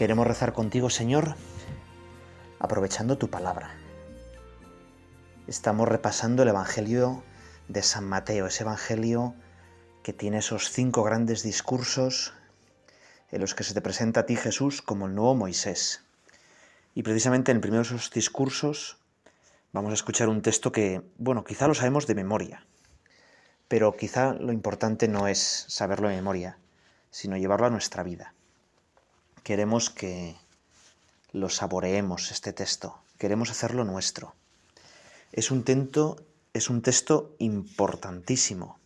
Queremos rezar contigo, Señor, aprovechando tu palabra. Estamos repasando el Evangelio de San Mateo, ese Evangelio que tiene esos cinco grandes discursos en los que se te presenta a ti Jesús como el nuevo Moisés. Y precisamente en el primero de esos discursos vamos a escuchar un texto que, bueno, quizá lo sabemos de memoria, pero quizá lo importante no es saberlo de memoria, sino llevarlo a nuestra vida queremos que lo saboreemos este texto, queremos hacerlo nuestro. Es un, texto, es un texto importantísimo.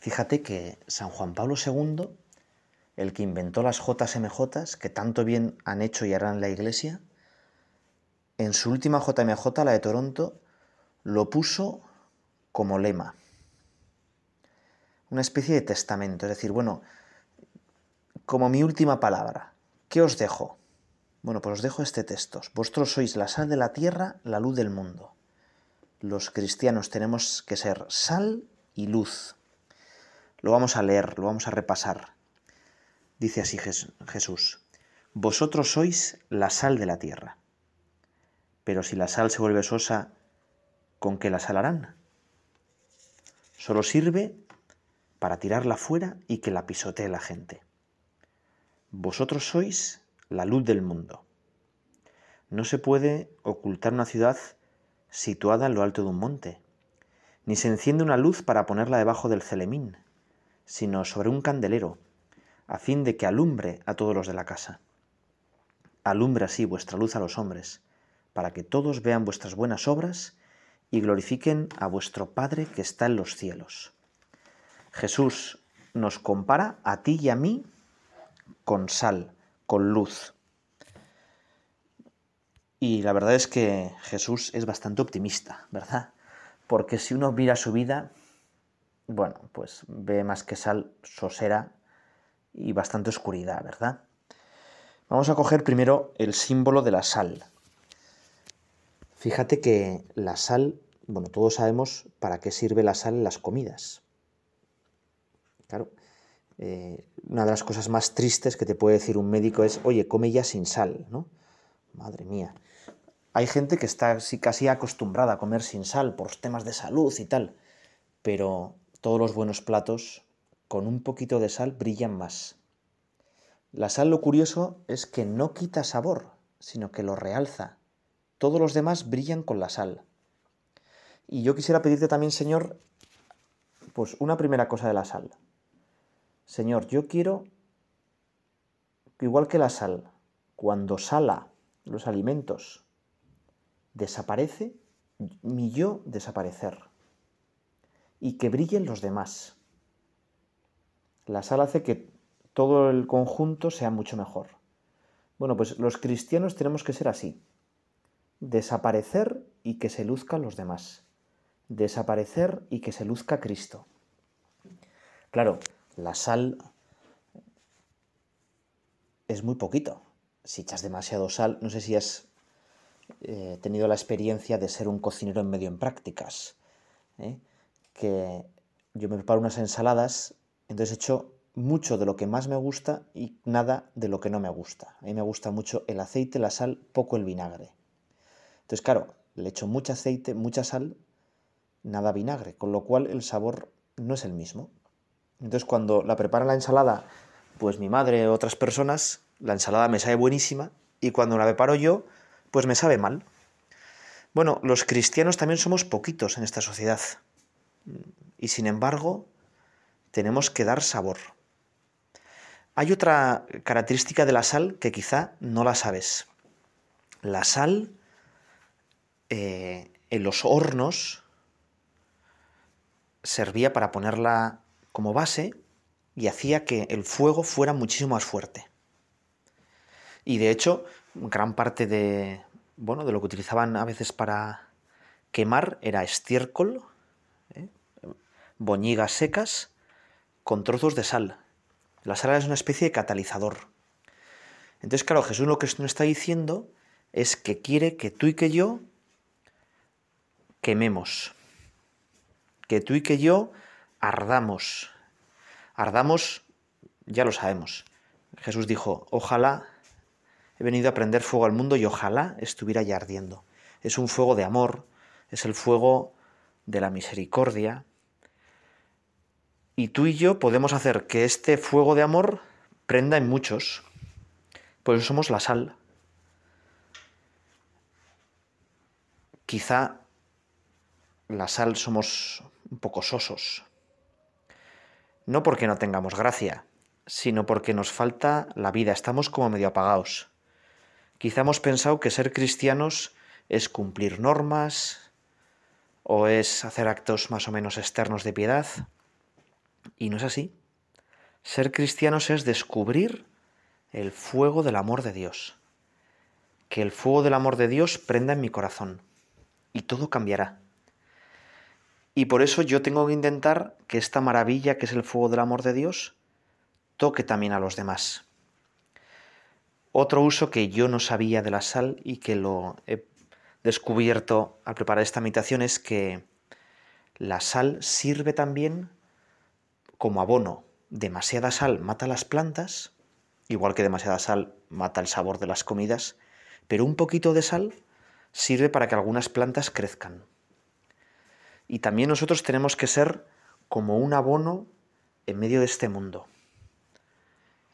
Fíjate que San Juan Pablo II, el que inventó las JMJ, que tanto bien han hecho y harán la Iglesia, en su última JMJ, la de Toronto, lo puso como lema. Una especie de testamento, es decir, bueno, como mi última palabra. ¿Qué os dejo? Bueno, pues os dejo este texto. Vosotros sois la sal de la tierra, la luz del mundo. Los cristianos tenemos que ser sal y luz. Lo vamos a leer, lo vamos a repasar. Dice así Jesús, vosotros sois la sal de la tierra. Pero si la sal se vuelve sosa, ¿con qué la salarán? Solo sirve para tirarla fuera y que la pisotee la gente. Vosotros sois la luz del mundo. No se puede ocultar una ciudad situada en lo alto de un monte, ni se enciende una luz para ponerla debajo del celemín, sino sobre un candelero, a fin de que alumbre a todos los de la casa. Alumbre así vuestra luz a los hombres, para que todos vean vuestras buenas obras y glorifiquen a vuestro Padre que está en los cielos. Jesús nos compara a ti y a mí con sal, con luz. Y la verdad es que Jesús es bastante optimista, ¿verdad? Porque si uno mira su vida, bueno, pues ve más que sal, sosera y bastante oscuridad, ¿verdad? Vamos a coger primero el símbolo de la sal. Fíjate que la sal, bueno, todos sabemos para qué sirve la sal en las comidas. Claro, eh, una de las cosas más tristes que te puede decir un médico es, oye, come ya sin sal, ¿no? Madre mía. Hay gente que está casi acostumbrada a comer sin sal por temas de salud y tal, pero todos los buenos platos con un poquito de sal brillan más. La sal lo curioso es que no quita sabor, sino que lo realza. Todos los demás brillan con la sal. Y yo quisiera pedirte también, Señor, pues una primera cosa de la sal. Señor, yo quiero, igual que la sal, cuando sala los alimentos, desaparece, mi yo desaparecer y que brillen los demás. La sal hace que todo el conjunto sea mucho mejor. Bueno, pues los cristianos tenemos que ser así. Desaparecer y que se luzcan los demás. Desaparecer y que se luzca Cristo. Claro, la sal es muy poquito. Si echas demasiado sal, no sé si has eh, tenido la experiencia de ser un cocinero en medio en prácticas. ¿eh? Que yo me preparo unas ensaladas, entonces echo mucho de lo que más me gusta y nada de lo que no me gusta. A mí me gusta mucho el aceite, la sal, poco el vinagre. Entonces, claro, le echo mucho aceite, mucha sal, nada vinagre, con lo cual el sabor no es el mismo. Entonces cuando la prepara la ensalada, pues mi madre o otras personas, la ensalada me sabe buenísima y cuando la preparo yo, pues me sabe mal. Bueno, los cristianos también somos poquitos en esta sociedad y sin embargo tenemos que dar sabor. Hay otra característica de la sal que quizá no la sabes. La sal eh, en los hornos servía para ponerla como base y hacía que el fuego fuera muchísimo más fuerte. Y de hecho, gran parte de, bueno, de lo que utilizaban a veces para quemar era estiércol, ¿eh? boñigas secas con trozos de sal. La sal es una especie de catalizador. Entonces, claro, Jesús lo que nos está diciendo es que quiere que tú y que yo quememos, que tú y que yo ardamos. Ardamos, ya lo sabemos. Jesús dijo, ojalá he venido a prender fuego al mundo y ojalá estuviera ya ardiendo. Es un fuego de amor, es el fuego de la misericordia. Y tú y yo podemos hacer que este fuego de amor prenda en muchos. Por eso somos la sal. Quizá la sal somos un poco sosos. No porque no tengamos gracia, sino porque nos falta la vida, estamos como medio apagados. Quizá hemos pensado que ser cristianos es cumplir normas o es hacer actos más o menos externos de piedad. Y no es así. Ser cristianos es descubrir el fuego del amor de Dios. Que el fuego del amor de Dios prenda en mi corazón. Y todo cambiará. Y por eso yo tengo que intentar que esta maravilla que es el fuego del amor de Dios toque también a los demás. Otro uso que yo no sabía de la sal y que lo he descubierto al preparar esta meditación es que la sal sirve también como abono. Demasiada sal mata las plantas, igual que demasiada sal mata el sabor de las comidas, pero un poquito de sal sirve para que algunas plantas crezcan. Y también nosotros tenemos que ser como un abono en medio de este mundo.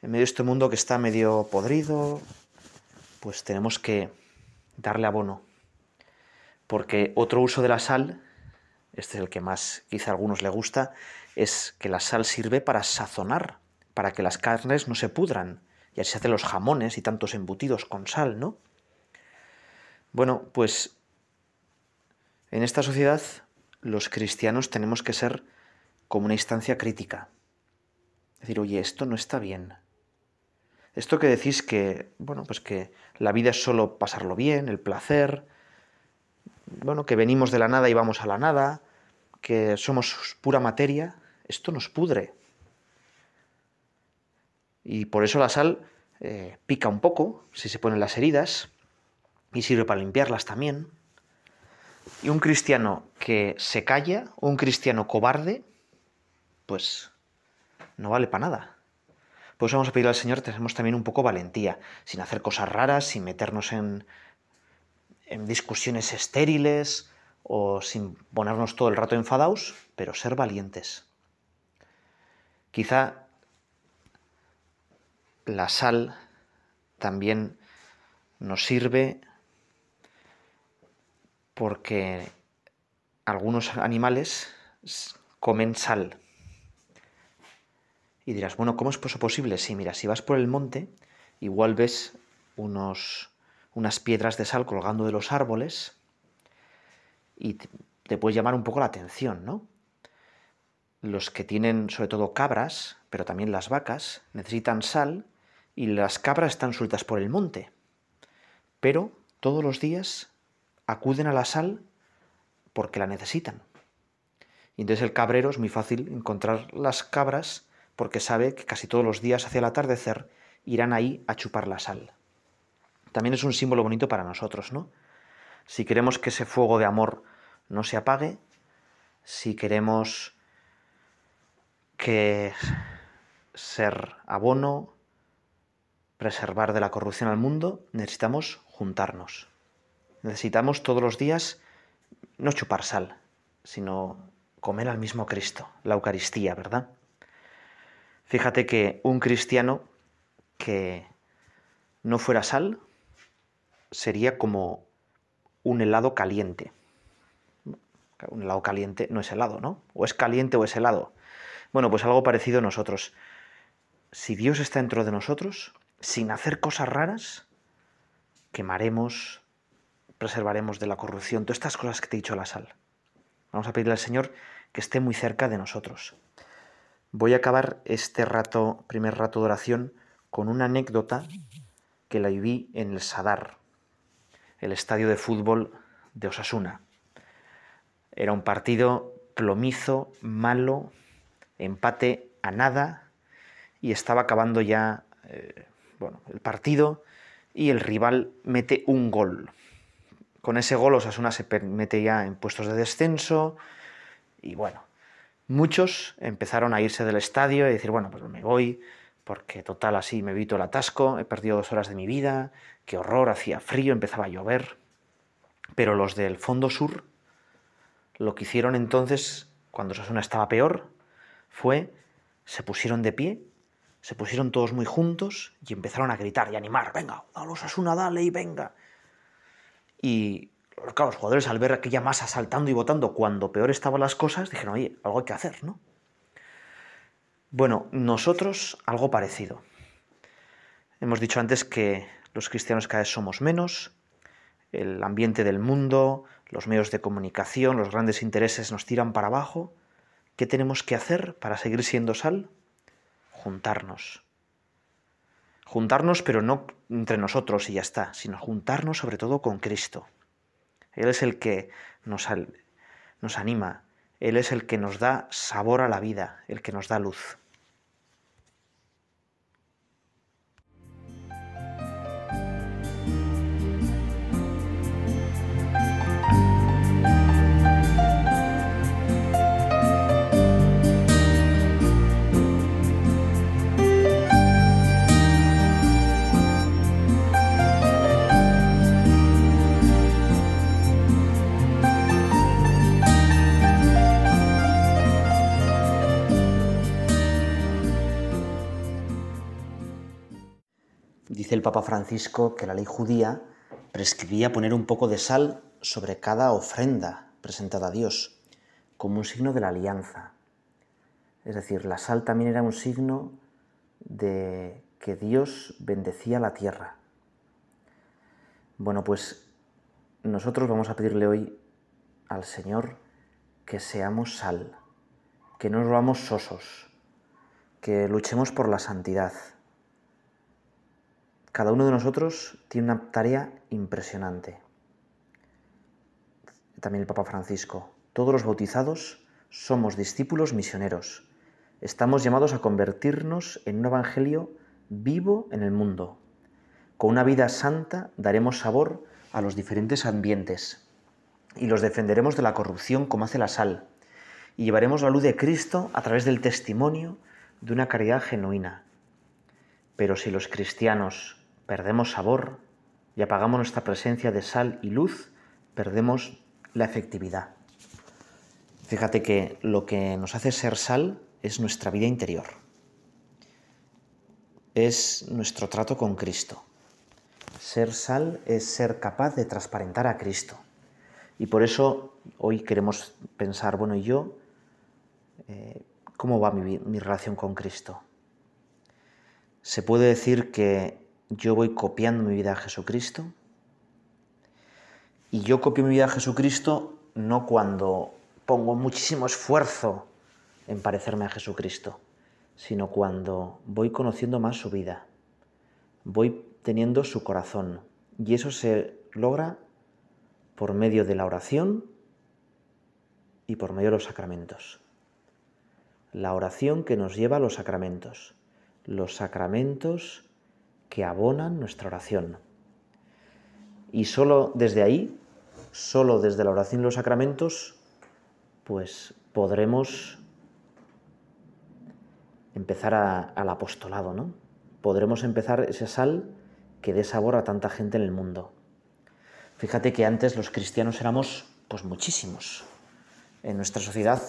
En medio de este mundo que está medio podrido, pues tenemos que darle abono. Porque otro uso de la sal, este es el que más quizá a algunos le gusta, es que la sal sirve para sazonar, para que las carnes no se pudran. Y así se hacen los jamones y tantos embutidos con sal, ¿no? Bueno, pues en esta sociedad los cristianos tenemos que ser como una instancia crítica. Es decir, oye, esto no está bien. Esto que decís que, bueno, pues que la vida es solo pasarlo bien, el placer, bueno, que venimos de la nada y vamos a la nada, que somos pura materia, esto nos pudre. Y por eso la sal eh, pica un poco si se ponen las heridas y sirve para limpiarlas también. Y un cristiano que se calla, un cristiano cobarde, pues no vale para nada. Por eso vamos a pedir al Señor que tenemos también un poco valentía, sin hacer cosas raras, sin meternos en, en discusiones estériles o sin ponernos todo el rato enfadados, pero ser valientes. Quizá la sal también nos sirve porque algunos animales comen sal. Y dirás, bueno, ¿cómo es eso posible? Sí, mira, si vas por el monte, igual ves unos, unas piedras de sal colgando de los árboles y te puede llamar un poco la atención, ¿no? Los que tienen sobre todo cabras, pero también las vacas, necesitan sal y las cabras están sueltas por el monte. Pero todos los días acuden a la sal porque la necesitan. Y entonces el cabrero es muy fácil encontrar las cabras porque sabe que casi todos los días hacia el atardecer irán ahí a chupar la sal. También es un símbolo bonito para nosotros, ¿no? Si queremos que ese fuego de amor no se apague, si queremos que ser abono, preservar de la corrupción al mundo, necesitamos juntarnos. Necesitamos todos los días no chupar sal, sino comer al mismo Cristo, la Eucaristía, ¿verdad? Fíjate que un cristiano que no fuera sal sería como un helado caliente. Un helado caliente no es helado, ¿no? O es caliente o es helado. Bueno, pues algo parecido a nosotros. Si Dios está dentro de nosotros, sin hacer cosas raras, quemaremos, preservaremos de la corrupción, todas estas cosas que te he dicho la sal. Vamos a pedirle al Señor que esté muy cerca de nosotros. Voy a acabar este rato, primer rato de oración, con una anécdota que la viví en el Sadar, el estadio de fútbol de Osasuna. Era un partido plomizo, malo, empate a nada y estaba acabando ya eh, el partido y el rival mete un gol. Con ese gol Osasuna se mete ya en puestos de descenso y bueno, muchos empezaron a irse del estadio y decir, bueno, pues me voy porque total así me evito el atasco, he perdido dos horas de mi vida, qué horror, hacía frío, empezaba a llover. Pero los del fondo sur lo que hicieron entonces, cuando Osasuna estaba peor, fue se pusieron de pie, se pusieron todos muy juntos y empezaron a gritar y animar, venga, dale Osasuna, dale y venga. Y los jugadores al ver aquella masa saltando y votando cuando peor estaban las cosas, dijeron, oye, algo hay que hacer, ¿no? Bueno, nosotros algo parecido. Hemos dicho antes que los cristianos cada vez somos menos, el ambiente del mundo, los medios de comunicación, los grandes intereses nos tiran para abajo. ¿Qué tenemos que hacer para seguir siendo sal? Juntarnos. Juntarnos, pero no entre nosotros y ya está, sino juntarnos sobre todo con Cristo. Él es el que nos, nos anima, Él es el que nos da sabor a la vida, el que nos da luz. Dice el Papa Francisco que la ley judía prescribía poner un poco de sal sobre cada ofrenda presentada a Dios, como un signo de la alianza. Es decir, la sal también era un signo de que Dios bendecía la tierra. Bueno, pues nosotros vamos a pedirle hoy al Señor que seamos sal, que no nos vamos sosos, que luchemos por la santidad, cada uno de nosotros tiene una tarea impresionante. También el Papa Francisco. Todos los bautizados somos discípulos misioneros. Estamos llamados a convertirnos en un evangelio vivo en el mundo. Con una vida santa daremos sabor a los diferentes ambientes y los defenderemos de la corrupción como hace la sal y llevaremos la luz de Cristo a través del testimonio de una caridad genuina. Pero si los cristianos perdemos sabor y apagamos nuestra presencia de sal y luz, perdemos la efectividad. Fíjate que lo que nos hace ser sal es nuestra vida interior, es nuestro trato con Cristo. Ser sal es ser capaz de transparentar a Cristo. Y por eso hoy queremos pensar, bueno, ¿y yo eh, cómo va mi, mi relación con Cristo? Se puede decir que yo voy copiando mi vida a Jesucristo. Y yo copio mi vida a Jesucristo no cuando pongo muchísimo esfuerzo en parecerme a Jesucristo, sino cuando voy conociendo más su vida, voy teniendo su corazón. Y eso se logra por medio de la oración y por medio de los sacramentos. La oración que nos lleva a los sacramentos. Los sacramentos que abonan nuestra oración. Y solo desde ahí, solo desde la oración y los sacramentos, pues podremos empezar al apostolado, ¿no? Podremos empezar ese sal que dé sabor a tanta gente en el mundo. Fíjate que antes los cristianos éramos pues muchísimos. En nuestra sociedad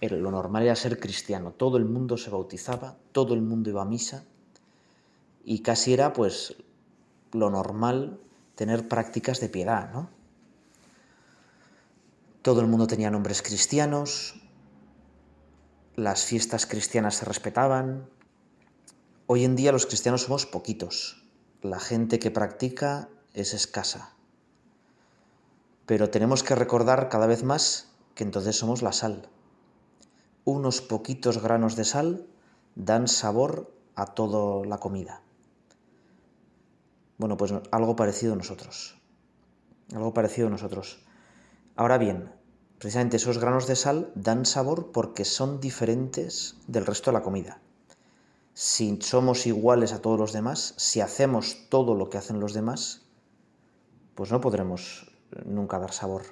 lo normal era ser cristiano. Todo el mundo se bautizaba, todo el mundo iba a misa y casi era pues lo normal tener prácticas de piedad, ¿no? Todo el mundo tenía nombres cristianos, las fiestas cristianas se respetaban. Hoy en día los cristianos somos poquitos, la gente que practica es escasa. Pero tenemos que recordar cada vez más que entonces somos la sal. Unos poquitos granos de sal dan sabor a toda la comida. Bueno, pues algo parecido a nosotros. Algo parecido a nosotros. Ahora bien, precisamente esos granos de sal dan sabor porque son diferentes del resto de la comida. Si somos iguales a todos los demás, si hacemos todo lo que hacen los demás, pues no podremos nunca dar sabor.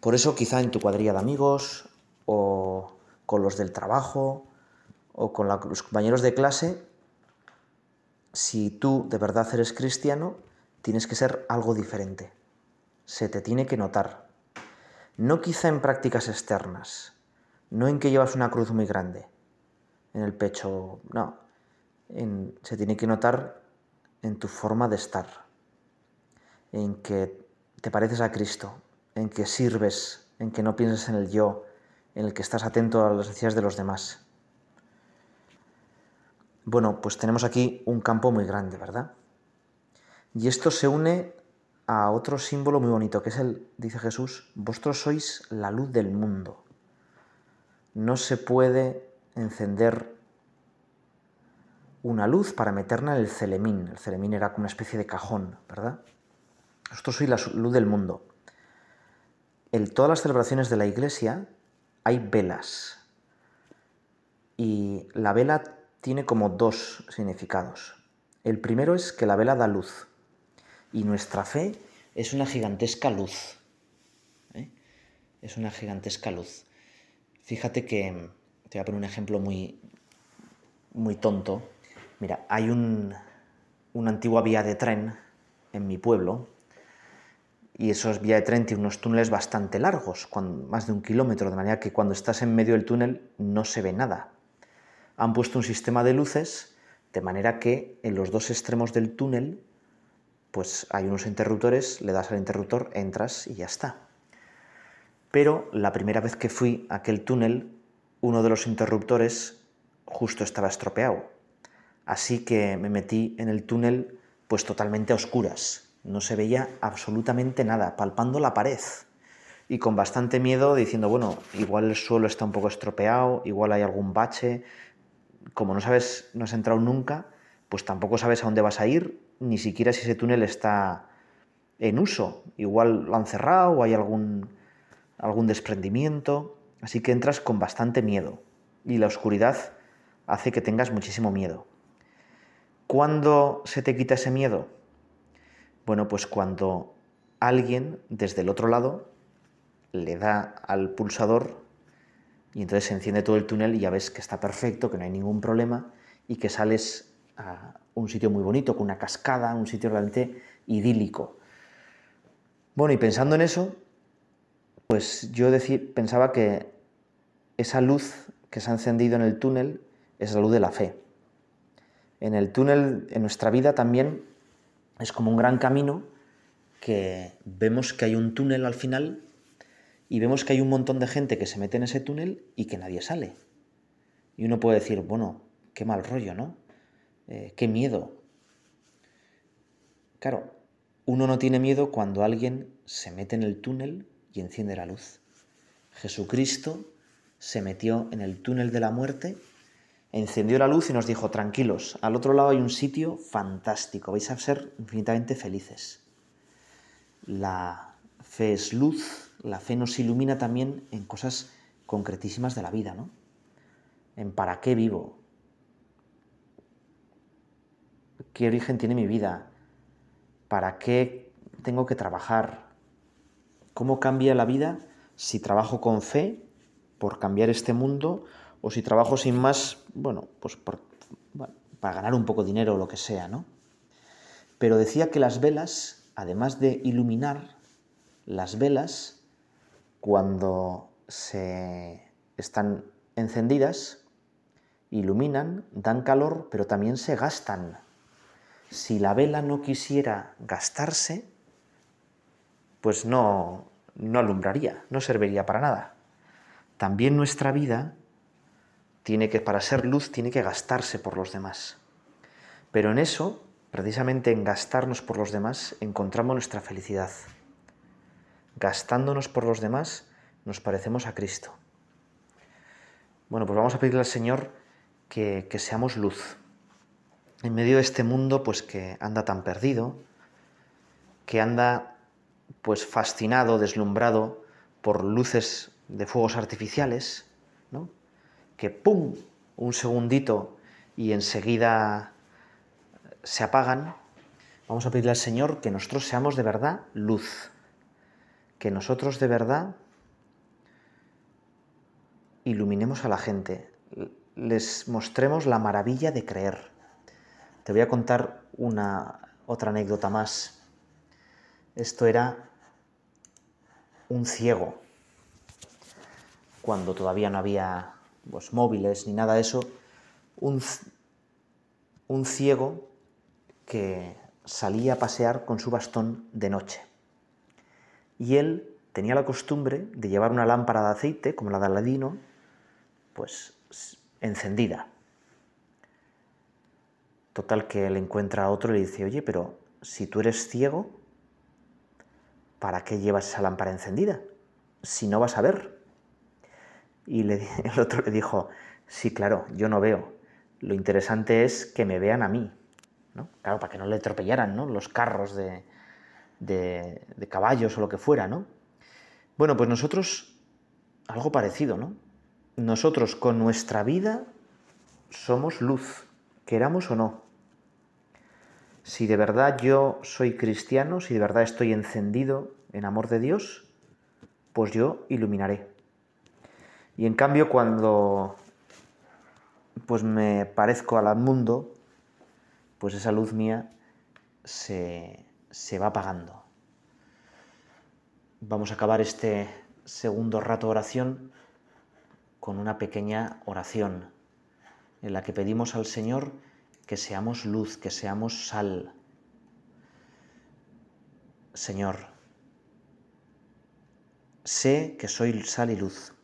Por eso quizá en tu cuadrilla de amigos o con los del trabajo o con los compañeros de clase, si tú de verdad eres cristiano, tienes que ser algo diferente. Se te tiene que notar. No quizá en prácticas externas, no en que llevas una cruz muy grande en el pecho, no. se tiene que notar en tu forma de estar, en que te pareces a Cristo, en que sirves, en que no piensas en el yo, en el que estás atento a las necesidades de los demás. Bueno, pues tenemos aquí un campo muy grande, ¿verdad? Y esto se une a otro símbolo muy bonito, que es el, dice Jesús, vosotros sois la luz del mundo. No se puede encender una luz para meterla en el celemín. El celemín era como una especie de cajón, ¿verdad? Vosotros sois la luz del mundo. En todas las celebraciones de la iglesia hay velas. Y la vela tiene como dos significados. El primero es que la vela da luz. Y nuestra fe es una gigantesca luz. ¿eh? Es una gigantesca luz. Fíjate que te voy a poner un ejemplo muy, muy tonto. Mira, hay un, una antigua vía de tren en mi pueblo y esos vía de tren tienen unos túneles bastante largos, más de un kilómetro, de manera que cuando estás en medio del túnel no se ve nada. Han puesto un sistema de luces de manera que en los dos extremos del túnel pues hay unos interruptores, le das al interruptor, entras y ya está. Pero la primera vez que fui a aquel túnel, uno de los interruptores justo estaba estropeado. Así que me metí en el túnel pues totalmente a oscuras no se veía absolutamente nada, palpando la pared y con bastante miedo diciendo, bueno, igual el suelo está un poco estropeado, igual hay algún bache, como no sabes, no has entrado nunca, pues tampoco sabes a dónde vas a ir, ni siquiera si ese túnel está en uso, igual lo han cerrado o hay algún, algún desprendimiento, así que entras con bastante miedo y la oscuridad hace que tengas muchísimo miedo. ¿Cuándo se te quita ese miedo? Bueno, pues cuando alguien desde el otro lado le da al pulsador y entonces se enciende todo el túnel y ya ves que está perfecto, que no hay ningún problema y que sales a un sitio muy bonito, con una cascada, un sitio realmente idílico. Bueno, y pensando en eso, pues yo pensaba que esa luz que se ha encendido en el túnel es la luz de la fe. En el túnel, en nuestra vida también es como un gran camino que vemos que hay un túnel al final y vemos que hay un montón de gente que se mete en ese túnel y que nadie sale. Y uno puede decir, bueno, qué mal rollo, ¿no? Eh, qué miedo. Claro, uno no tiene miedo cuando alguien se mete en el túnel y enciende la luz. Jesucristo se metió en el túnel de la muerte encendió la luz y nos dijo, tranquilos, al otro lado hay un sitio fantástico, vais a ser infinitamente felices. La es luz, la fe nos ilumina también en cosas concretísimas de la vida, ¿no? En para qué vivo, qué origen tiene mi vida, para qué tengo que trabajar, cómo cambia la vida si trabajo con fe por cambiar este mundo o si trabajo sin más, bueno, pues para ganar un poco de dinero o lo que sea, ¿no? Pero decía que las velas, además de iluminar, las velas, cuando se están encendidas, iluminan, dan calor, pero también se gastan. Si la vela no quisiera gastarse, pues no, no alumbraría, no serviría para nada. También nuestra vida tiene que, para ser luz, tiene que gastarse por los demás. Pero en eso, precisamente en gastarnos por los demás, encontramos nuestra felicidad. Gastándonos por los demás, nos parecemos a Cristo. Bueno, pues vamos a pedirle al Señor que, que seamos luz, en medio de este mundo pues que anda tan perdido, que anda pues fascinado, deslumbrado por luces de fuegos artificiales, ¿no? que ¡pum! un segundito y enseguida se apagan, vamos a pedirle al Señor que nosotros seamos de verdad luz, que nosotros de verdad iluminemos a la gente, les mostremos la maravilla de creer. Te voy a contar una otra anécdota más. Esto era un ciego, cuando todavía no había pues, móviles ni nada de eso, un, un ciego que salía a pasear con su bastón de noche. Y él tenía la costumbre de llevar una lámpara de aceite, como la de Aladino, pues encendida. Total que él encuentra a otro y le dice, oye, pero si tú eres ciego, ¿para qué llevas esa lámpara encendida? Si no vas a ver. Y el otro le dijo, sí, claro, yo no veo. Lo interesante es que me vean a mí. ¿no? Claro, para que no le atropellaran ¿no? los carros de, de, caballos o lo que fuera, ¿no? Bueno, pues nosotros algo parecido, ¿no? Nosotros con nuestra vida somos luz, queramos o no. Si de verdad yo soy cristiano, si de verdad estoy encendido en amor de Dios, pues yo iluminaré. Y en cambio cuando pues me parezco al mundo, pues esa luz mía se, se va apagando. Vamos a acabar este segundo rato de oración con una pequeña oración en la que pedimos al Señor que seamos luz, que seamos sal. Señor, sé que soy sal y luz,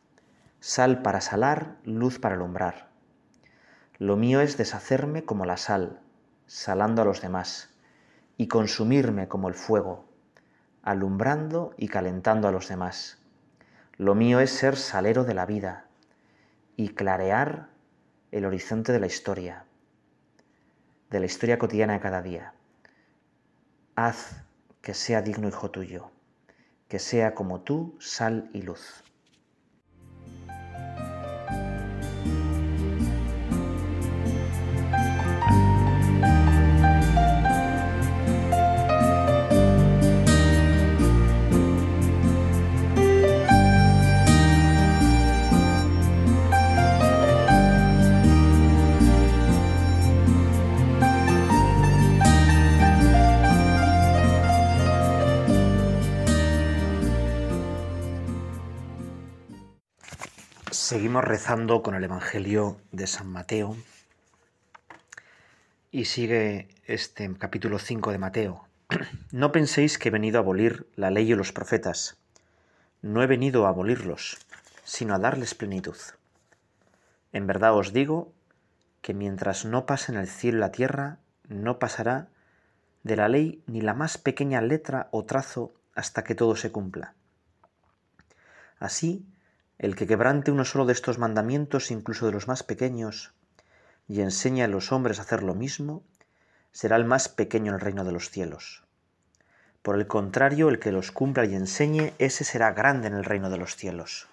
sal para salar, luz para alumbrar. Lo mío es deshacerme como la sal, salando a los demás, y consumirme como el fuego, alumbrando y calentando a los demás. Lo mío es ser salero de la vida, y clarear el horizonte de la historia, de la historia cotidiana de cada día. Haz que sea digno hijo tuyo, que sea como tú, sal y luz. Seguimos rezando con el Evangelio de San Mateo y sigue este capítulo 5 de Mateo. No penséis que he venido a abolir la ley y los profetas. No he venido a abolirlos, sino a darles plenitud. En verdad os digo que mientras no pasen el cielo y la tierra, no pasará de la ley ni la más pequeña letra o trazo hasta que todo se cumpla. Así, el que quebrante uno solo de estos mandamientos, incluso de los más pequeños, y enseña a los hombres a hacer lo mismo, será el más pequeño en el reino de los cielos. Por el contrario, el que los cumpla y enseñe, ese será grande en el reino de los cielos.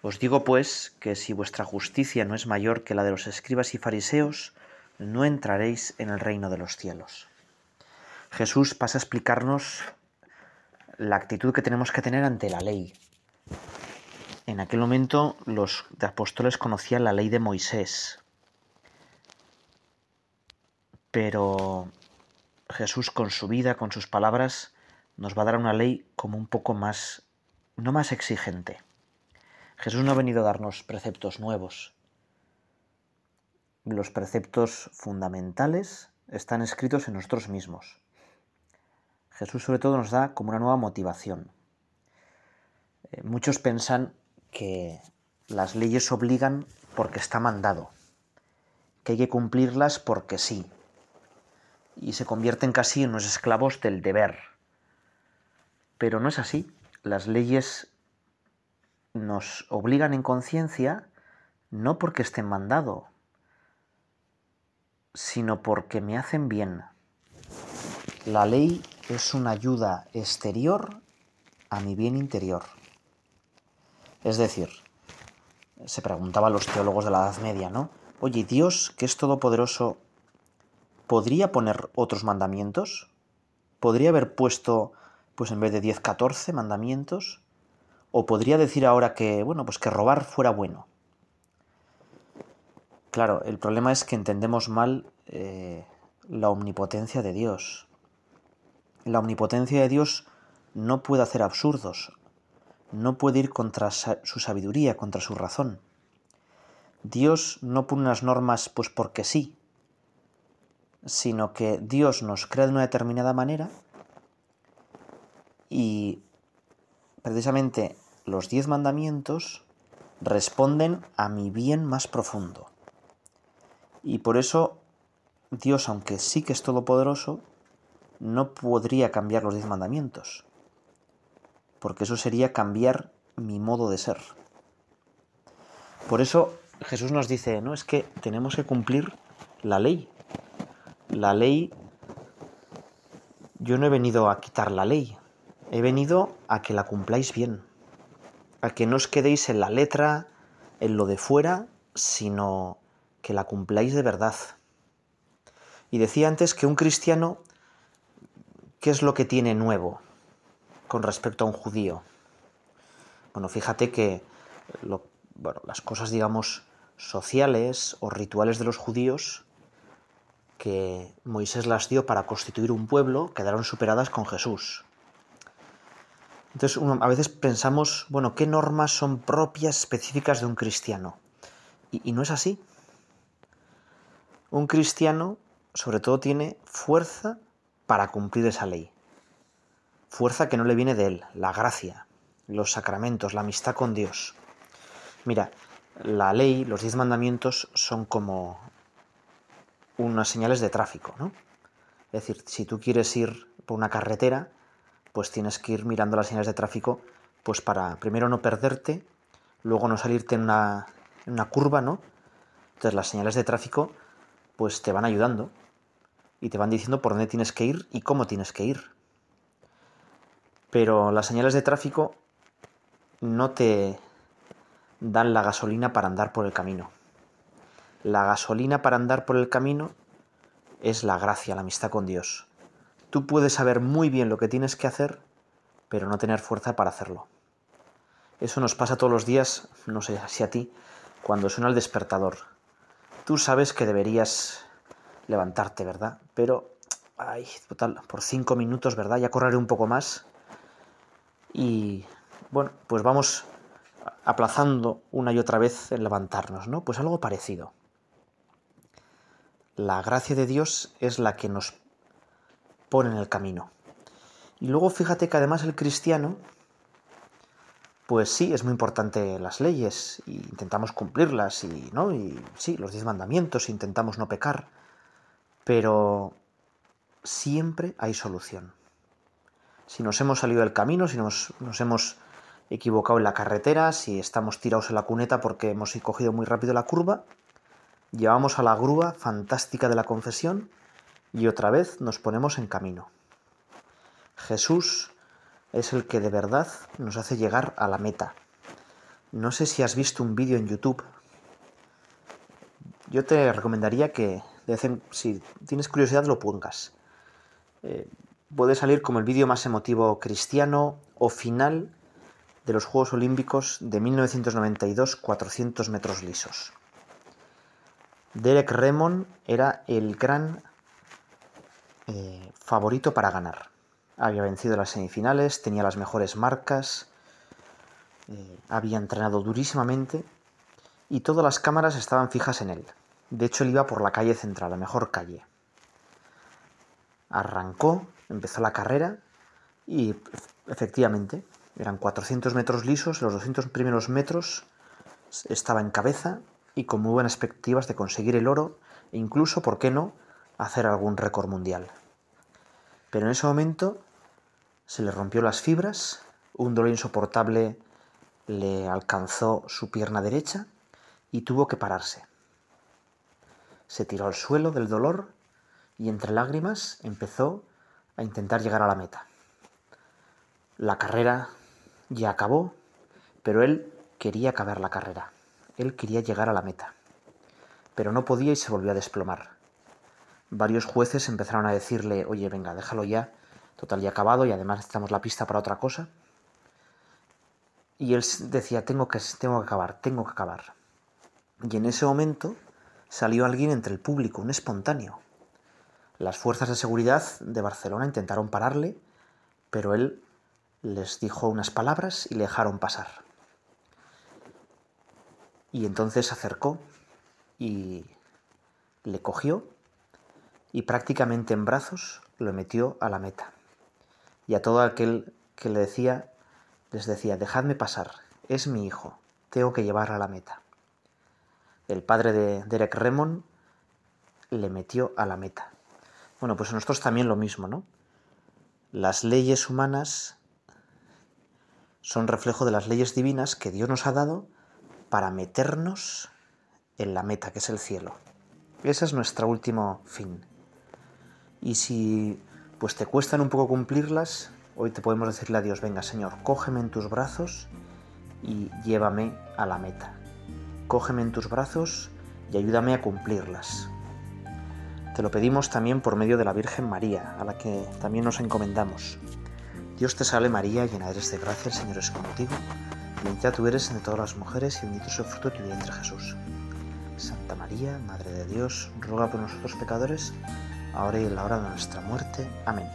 Os digo pues que si vuestra justicia no es mayor que la de los escribas y fariseos, no entraréis en el reino de los cielos. Jesús pasa a explicarnos la actitud que tenemos que tener ante la ley, en aquel momento los apóstoles conocían la ley de Moisés, pero Jesús con su vida, con sus palabras, nos va a dar una ley como un poco más, no más exigente. Jesús no ha venido a darnos preceptos nuevos. Los preceptos fundamentales están escritos en nosotros mismos. Jesús sobre todo nos da como una nueva motivación. Eh, muchos piensan que las leyes obligan porque está mandado, que hay que cumplirlas porque sí, y se convierten casi en unos esclavos del deber. Pero no es así. Las leyes nos obligan en conciencia no porque estén mandado, sino porque me hacen bien. La ley es una ayuda exterior a mi bien interior. Es decir, se preguntaban los teólogos de la Edad Media, ¿no? Oye, Dios, que es todopoderoso, ¿podría poner otros mandamientos? ¿Podría haber puesto, pues en vez de 10, 14 mandamientos? ¿O podría decir ahora que, bueno, pues que robar fuera bueno? Claro, el problema es que entendemos mal eh, la omnipotencia de Dios. La omnipotencia de Dios no puede hacer absurdos, no puede ir contra su sabiduría, contra su razón. Dios no pone unas normas pues porque sí, sino que Dios nos crea de una determinada manera y precisamente los diez mandamientos responden a mi bien más profundo. Y por eso Dios, aunque sí que es todopoderoso, no podría cambiar los diez mandamientos, porque eso sería cambiar mi modo de ser. Por eso Jesús nos dice, no, es que tenemos que cumplir la ley. La ley, yo no he venido a quitar la ley, he venido a que la cumpláis bien, a que no os quedéis en la letra, en lo de fuera, sino que la cumpláis de verdad. Y decía antes que un cristiano ¿Qué es lo que tiene nuevo con respecto a un judío? Bueno, fíjate que las cosas, digamos, sociales o rituales de los judíos que Moisés las dio para constituir un pueblo quedaron superadas con Jesús. Entonces, a veces pensamos, bueno, ¿qué normas son propias, específicas de un cristiano? y no es así. Un cristiano, sobre todo, tiene fuerza para cumplir esa ley. Fuerza que no le viene de él, la gracia, los sacramentos, la amistad con Dios. Mira, la ley, los diez mandamientos son como unas señales de tráfico, ¿no? Es decir, si tú quieres ir por una carretera, pues tienes que ir mirando las señales de tráfico, pues para primero no perderte, luego no salirte en una, curva, ¿no? Entonces las señales de tráfico, pues te van ayudando y te van diciendo por dónde tienes que ir y cómo tienes que ir. Pero las señales de tráfico no te dan la gasolina para andar por el camino. La gasolina para andar por el camino es la gracia, la amistad con Dios. Tú puedes saber muy bien lo que tienes que hacer, pero no tener fuerza para hacerlo. Eso nos pasa todos los días, no sé si a ti, cuando suena el despertador. Tú sabes que deberías levantarte, ¿verdad? Pero, ay, total, por cinco minutos, ¿verdad? Ya correré un poco más. Y, bueno, pues vamos aplazando una y otra vez el levantarnos, ¿no? Pues algo parecido. La gracia de Dios es la que nos pone en el camino. Y luego fíjate que además el cristiano, pues sí, es muy importante las leyes, y intentamos cumplirlas, y, ¿no? Y sí, los diez mandamientos, intentamos no pecar, pero siempre hay solución. Si nos hemos salido del camino, si nos, hemos equivocado en la carretera, si estamos tirados en la cuneta porque hemos cogido muy rápido la curva, llevamos a la grúa fantástica de la confesión y otra vez nos ponemos en camino. Jesús es el que de verdad nos hace llegar a la meta. No sé si has visto un vídeo en YouTube. Yo te recomendaría que si tienes curiosidad lo pongas. Eh, puede salir como el vídeo más emotivo cristiano o final de los Juegos Olímpicos de 1992, 400 metros lisos. Derek Remon era el gran eh, favorito para ganar. Había vencido las semifinales, tenía las mejores marcas, eh, había entrenado durísimamente y todas las cámaras estaban fijas en él. De hecho, él iba por la calle central, la mejor calle. Arrancó, empezó la carrera y efectivamente eran 400 metros lisos, los 200 primeros metros estaba en cabeza y con muy buenas expectativas de conseguir el oro e incluso, ¿por qué no?, hacer algún récord mundial. Pero en ese momento se le rompió las fibras, un dolor insoportable le alcanzó su pierna derecha y tuvo que pararse se tiró al suelo del dolor y entre lágrimas empezó a intentar llegar a la meta. La carrera ya acabó, pero él quería acabar la carrera. Él quería llegar a la meta. Pero no podía y se volvió a desplomar. Varios jueces empezaron a decirle, oye, venga, déjalo ya, total ya acabado y además necesitamos la pista para otra cosa. Y él decía, tengo que, tengo que acabar, tengo que acabar. Y en ese momento salió alguien entre el público, un espontáneo. Las fuerzas de seguridad de Barcelona intentaron pararle, pero él les dijo unas palabras y le dejaron pasar. Y entonces se acercó y le cogió y prácticamente en brazos lo metió a la meta. Y a todo aquel que le decía, les decía, dejadme pasar, es mi hijo, tengo que llevar a la meta. El padre de Derek Remon le metió a la meta. Bueno, pues nosotros también lo mismo, ¿no? Las leyes humanas son reflejo de las leyes divinas que Dios nos ha dado para meternos en la meta, que es el cielo. Ese es nuestro último fin. Y si pues te cuestan un poco cumplirlas, hoy te podemos decirle a Dios, venga Señor, cógeme en tus brazos y llévame a la meta. Cógeme en tus brazos y ayúdame a cumplirlas. Te lo pedimos también por medio de la Virgen María, a la que también nos encomendamos. Dios te salve María, llena eres de gracia, el Señor es contigo. Bendita tú eres entre todas las mujeres y bendito es el fruto de tu vientre Jesús. Santa María, Madre de Dios, ruega por nosotros pecadores, ahora y en la hora de nuestra muerte. Amén.